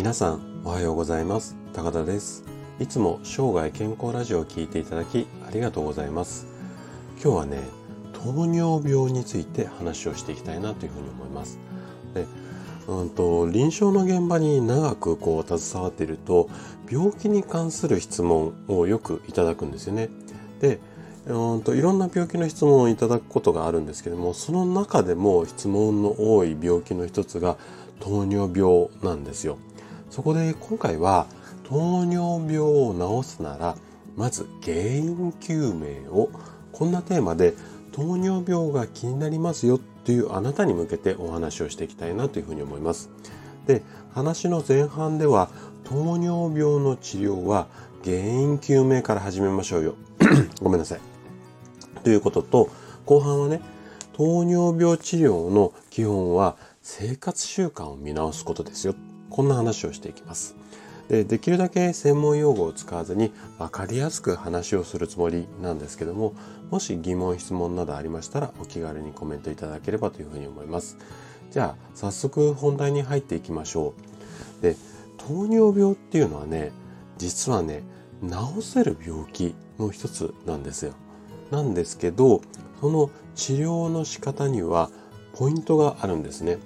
皆さんおはようございます。高田です。いつも生涯健康ラジオを聞いていただきありがとうございます。今日はね糖尿病について話をしていきたいなというふうに思います。でうんと臨床の現場に長くこう携わっていると病気に関する質問をよくいただくんですよね。でうんといろんな病気の質問をいただくことがあるんですけどもその中でも質問の多い病気の一つが糖尿病なんですよ。そこで今回は糖尿病を治すならまず原因究明をこんなテーマで糖尿病が気になりますよっていうあなたに向けてお話をしていきたいなというふうに思います。で話の前半では糖尿病の治療は原因究明から始めましょうよ。ごめんなさい。ということと後半はね糖尿病治療の基本は生活習慣を見直すことですよ。こんな話をしていきます。でできるだけ専門用語を使わずに分かりやすく話をするつもりなんですけどももし疑問質問などありましたらお気軽にコメントいただければというふうに思います。じゃあ早速本題に入っていきましょう。で糖尿病っていうのはね実はね治せる病気の一つなんですよ。なんですけどその治療の仕方にはポイントがあるんですね。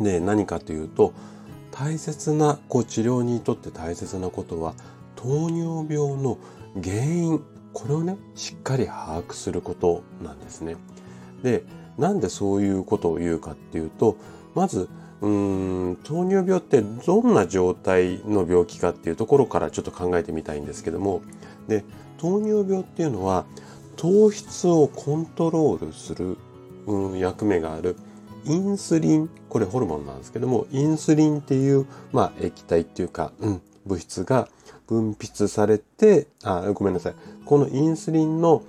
で何かというと大切なこう治療にとって大切なことは糖尿病の原因これをねしっかり把握することなんですね。でなんでそういうことを言うかっていうとまずうーん糖尿病ってどんな状態の病気かっていうところからちょっと考えてみたいんですけどもで糖尿病っていうのは糖質をコントロールする、うん、役目があるインスリン、これホルモンなんですけども、インスリンっていう、まあ、液体っていうか、うん、物質が分泌されて、あ、ごめんなさい。このインスリンの、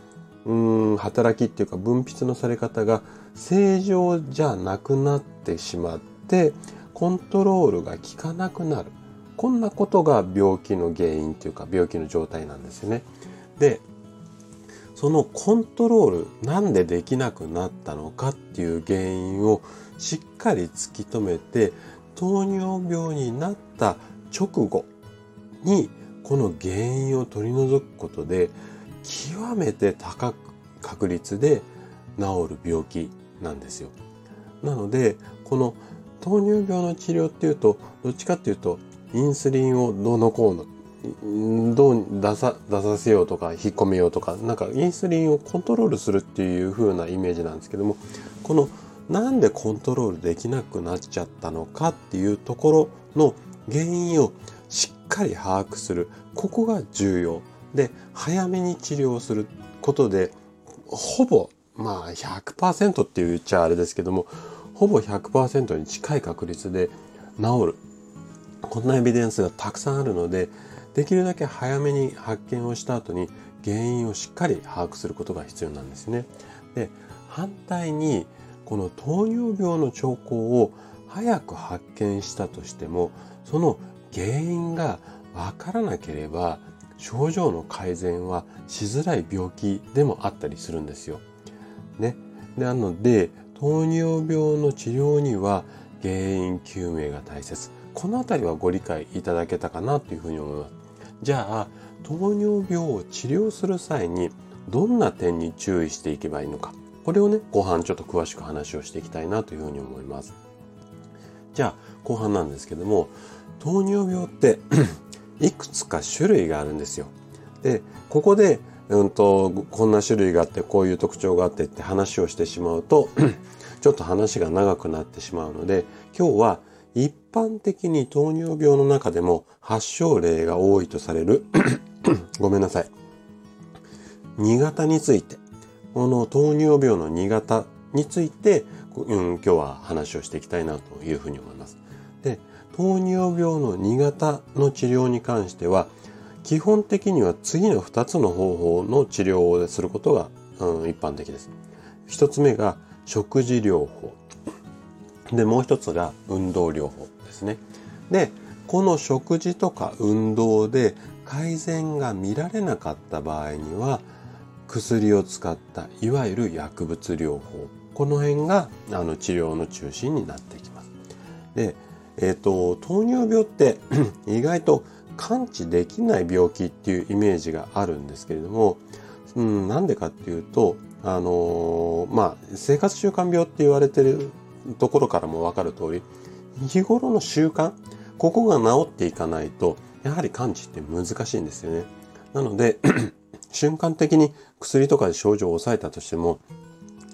うん、働きっていうか分泌のされ方が正常じゃなくなってしまって、コントロールが効かなくなる。こんなことが病気の原因っていうか、病気の状態なんですよね。で、そのコントロールなんでできなくなったのかっていう原因をしっかり突き止めて糖尿病になった直後にこの原因を取り除くことで極めて高く確率で治る病気なんですよ。なのでこの糖尿病の治療っていうとどっちかっていうとインスリンをどうのこうのどう出さ出させようとか引っ込めようとかなんかインスリンをコントロールするっていう風なイメージなんですけどもこのなんでコントロールできなくなっちゃったのかっていうところの原因をしっかり把握する。ここが重要で早めに治療することでほぼまあ100%って言っちゃあれですけどもほぼ100%に近い確率で治る。こんなエビデンスがたくさんあるのでできるだけ早めに発見をした後に原因をしっかり把握することが必要なんですね。で反対にこの糖尿病の兆候を早く発見したとしてもその原因がわからなければ症状の改善はしづらい病気でもあったりするんですよ。ね。なので糖尿病の治療には原因究明が大切。この辺りはご理解いただけたかなというふうに思います。じゃあ糖尿病を治療する際にどんな点に注意していけばいいのか。これをね後半ちょっと詳しく話をしていきたいなというふうに思います。じゃあ後半なんですけども糖尿病って いくつか種類があるんですよ。でここでうんとこんな種類があってこういう特徴があってって話をしてしまうと ちょっと話が長くなってしまうので今日は一般的に糖尿病の中でも発症例が多いとされる ごめんなさい。2型について、この糖尿病の2型について、うん、今日は話をしていきたいなというふうに思います。で、糖尿病の2型の治療に関しては、基本的には次の2つの方法の治療をすることが、うん、一般的です。1つ目が食事療法。で、もう一つが運動療法ですね。で、この食事とか運動で改善が見られなかった場合には、薬を使ったいわゆる薬物療法。この辺があの治療の中心になってきます。で、えっ、ー、と、糖尿病って 意外と完治できない病気っていうイメージがあるんですけれども、うん、なんでかっていうと、あのー、まあ、生活習慣病って言われてるところからもわかる通り、日頃の習慣、ここが治っていかないと、やはり完治って難しいんですよね。なので、瞬間的に薬とかで症状を抑えたとしても、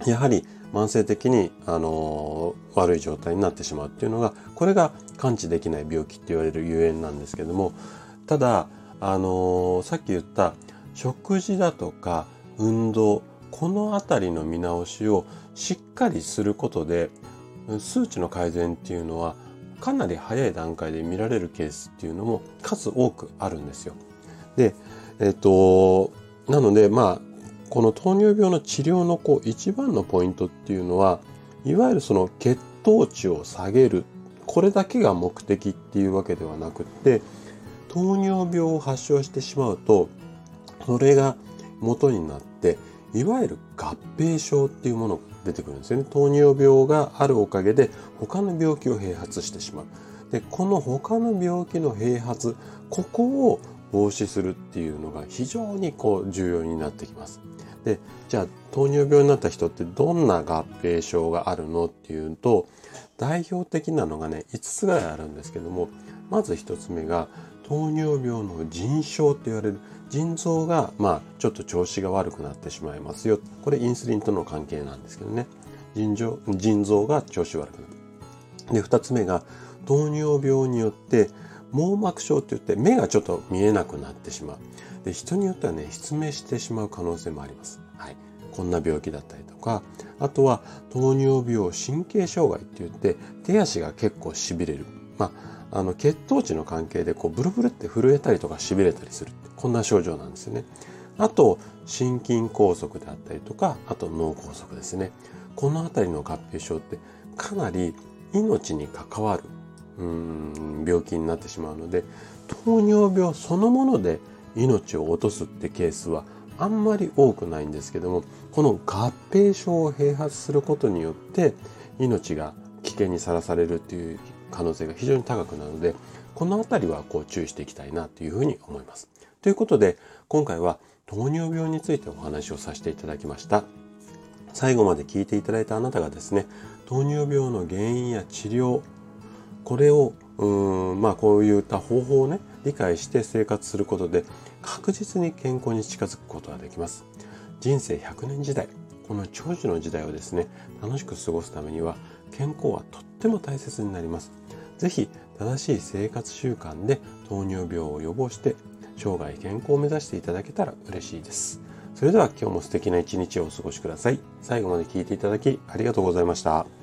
やはり慢性的に、あのー、悪い状態になってしまうっていうのが、これが完治できない病気って言われるゆえんなんですけども、ただ、あのー、さっき言った食事だとか運動、このあたりの見直しをしっかりすることで、数値の改善っていうのはかなり早い段階で見られるケースっていうのも数多くあるんですよ。で、えっ、と、なので、まあ、この糖尿病の治療のこう一番のポイントっていうのは、いわゆるその血糖値を下げる、これだけが目的っていうわけではなくって、糖尿病を発症してしまうと、それが元になって、いわゆる合併症っていうものが出てくるんですよね。糖尿病があるおかげで他の病気を併発してしまう。で、この他の病気の併発、ここを防止するっていうのが非常にこう重要になってきます。で、じゃあ糖尿病になった人ってどんな合併症があるのっていうと、代表的なのがね、5つぐらいあるんですけども、まず1つ目が糖尿病の腎症って言われる腎臓が、まあ、ちょっと調子が悪くなってしまいますよ。これインスリンとの関係なんですけどね。腎臓腎臓が調子悪くなる。で、2つ目が糖尿病によって網膜症って言って目がちょっと見えなくなってしまう。で、人によってはね、失明してしまう可能性もあります。はい。こんな病気だったりとか、あとは糖尿病神経障害って言って手足が結構痺れる。まあ、あの血糖値の関係でこうブルブルって震えたりとか痺れたりする。こんな症状なんですよね。あと、心筋梗塞であったりとか、あと脳梗塞ですね。このあたりの合併症ってかなり命に関わるうん病気になってしまうので糖尿病そのもので命を落とすってケースはあんまり多くないんですけどもこの合併症を併発することによって命が危険にさらされるっていう可能性が非常に高くなるのでこの辺りはこう注意していきたいなというふうに思います。ということで今回は糖尿病についてお話をさせていただきました。最後まで聞いていただいたあなたがですね糖尿病の原因や治療これをうんまあこういった方法をね理解して生活することで確実に健康に近づくことができます人生100年時代この長寿の時代をですね楽しく過ごすためには健康はとっても大切になります是非正しい生活習慣で糖尿病を予防して生涯健康を目指していただけたら嬉しいです。それでは今日も素敵な一日をお過ごしください。最後まで聞いていただきありがとうございました。